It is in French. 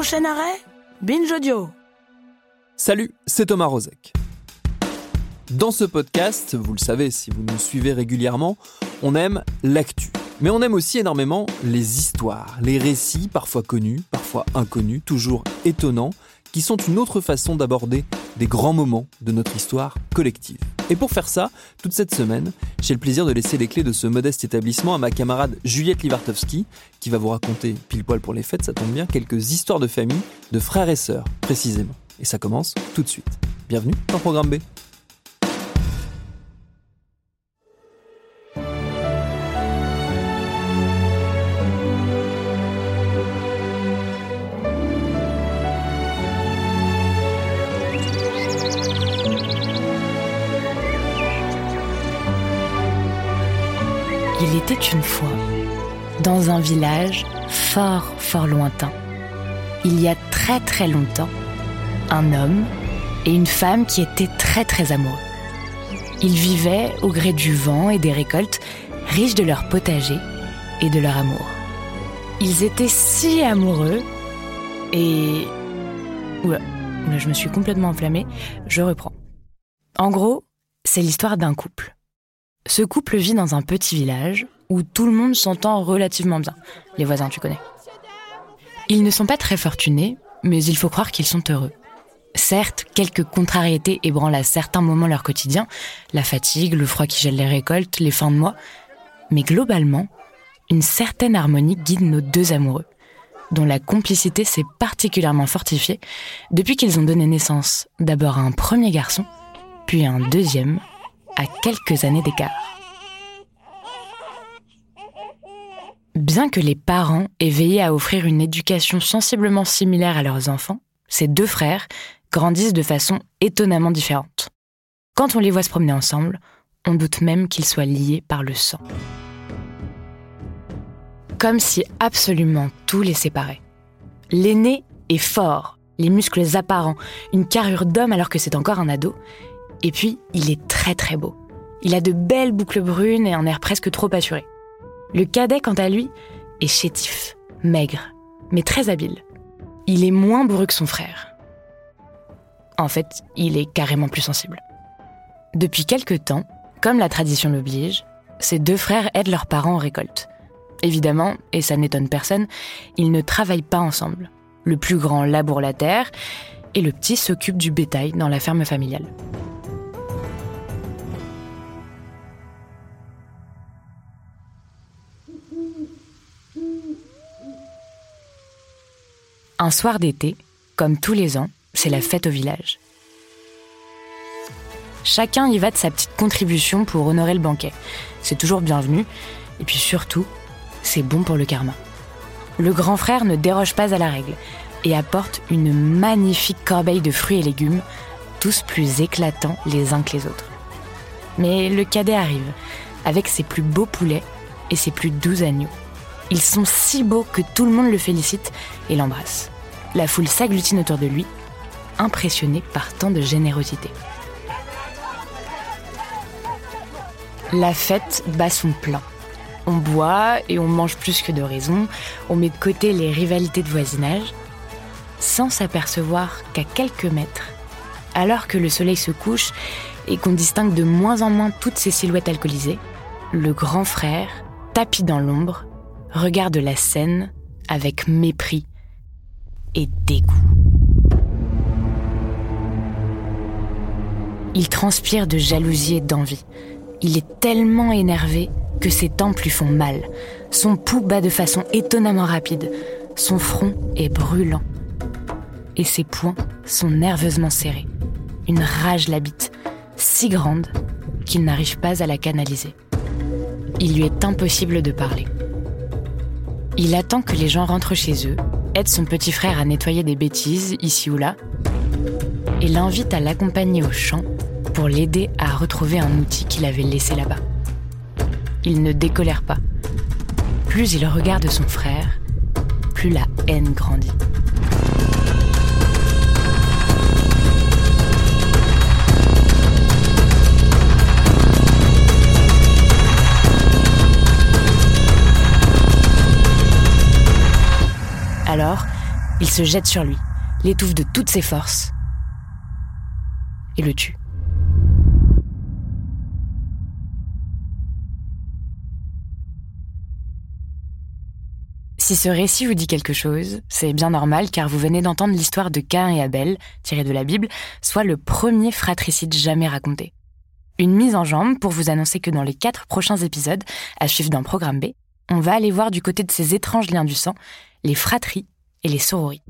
Prochain arrêt, Binge Audio. Salut, c'est Thomas Rozek. Dans ce podcast, vous le savez si vous nous suivez régulièrement, on aime l'actu. Mais on aime aussi énormément les histoires, les récits, parfois connus, parfois inconnus, toujours étonnants, qui sont une autre façon d'aborder des grands moments de notre histoire collective. Et pour faire ça, toute cette semaine, j'ai le plaisir de laisser les clés de ce modeste établissement à ma camarade Juliette Livartowski, qui va vous raconter, pile poil pour les fêtes, ça tombe bien, quelques histoires de famille, de frères et sœurs, précisément. Et ça commence tout de suite. Bienvenue dans Programme B. Il était une fois, dans un village fort, fort lointain, il y a très très longtemps, un homme et une femme qui étaient très très amoureux. Ils vivaient au gré du vent et des récoltes, riches de leur potager et de leur amour. Ils étaient si amoureux et... Oula, là, je me suis complètement enflammée, je reprends. En gros, c'est l'histoire d'un couple. Ce couple vit dans un petit village où tout le monde s'entend relativement bien. Les voisins, tu connais. Ils ne sont pas très fortunés, mais il faut croire qu'ils sont heureux. Certes, quelques contrariétés ébranlent à certains moments leur quotidien, la fatigue, le froid qui gèle les récoltes, les fins de mois, mais globalement, une certaine harmonie guide nos deux amoureux, dont la complicité s'est particulièrement fortifiée depuis qu'ils ont donné naissance d'abord à un premier garçon, puis à un deuxième, à quelques années d'écart. Bien que les parents aient veillé à offrir une éducation sensiblement similaire à leurs enfants, ces deux frères grandissent de façon étonnamment différente. Quand on les voit se promener ensemble, on doute même qu'ils soient liés par le sang. Comme si absolument tout les séparait. L'aîné est fort, les muscles apparents, une carrure d'homme alors que c'est encore un ado, et puis, il est très très beau. Il a de belles boucles brunes et un air presque trop assuré. Le cadet, quant à lui, est chétif, maigre, mais très habile. Il est moins bourru que son frère. En fait, il est carrément plus sensible. Depuis quelque temps, comme la tradition l'oblige, ces deux frères aident leurs parents en récolte. Évidemment, et ça n'étonne personne, ils ne travaillent pas ensemble. Le plus grand laboure la terre et le petit s'occupe du bétail dans la ferme familiale. Un soir d'été, comme tous les ans, c'est la fête au village. Chacun y va de sa petite contribution pour honorer le banquet. C'est toujours bienvenu, et puis surtout, c'est bon pour le karma. Le grand frère ne déroge pas à la règle et apporte une magnifique corbeille de fruits et légumes, tous plus éclatants les uns que les autres. Mais le cadet arrive, avec ses plus beaux poulets et ses plus doux agneaux. Ils sont si beaux que tout le monde le félicite et l'embrasse. La foule s'agglutine autour de lui, impressionnée par tant de générosité. La fête bat son plein. On boit et on mange plus que de raison, on met de côté les rivalités de voisinage, sans s'apercevoir qu'à quelques mètres, alors que le soleil se couche et qu'on distingue de moins en moins toutes ces silhouettes alcoolisées, le grand frère, tapi dans l'ombre, regarde la scène avec mépris et dégoût. Il transpire de jalousie et d'envie. Il est tellement énervé que ses tempes lui font mal. Son pouls bat de façon étonnamment rapide. Son front est brûlant. Et ses poings sont nerveusement serrés. Une rage l'habite, si grande qu'il n'arrive pas à la canaliser. il lui est impossible de parler. Il attend que les gens rentrent chez eux, son petit frère à nettoyer des bêtises ici ou là, et l'invite à l'accompagner au champ pour l'aider à retrouver un outil qu'il avait laissé là-bas. Il ne décolère pas. Plus il regarde son frère, plus la haine grandit. Alors, il se jette sur lui, l'étouffe de toutes ses forces et le tue. Si ce récit vous dit quelque chose, c'est bien normal car vous venez d'entendre l'histoire de Cain et Abel, tirée de la Bible, soit le premier fratricide jamais raconté. Une mise en jambe pour vous annoncer que dans les quatre prochains épisodes, à suivre dans Programme B, on va aller voir du côté de ces étranges liens du sang les fratries et les sororités.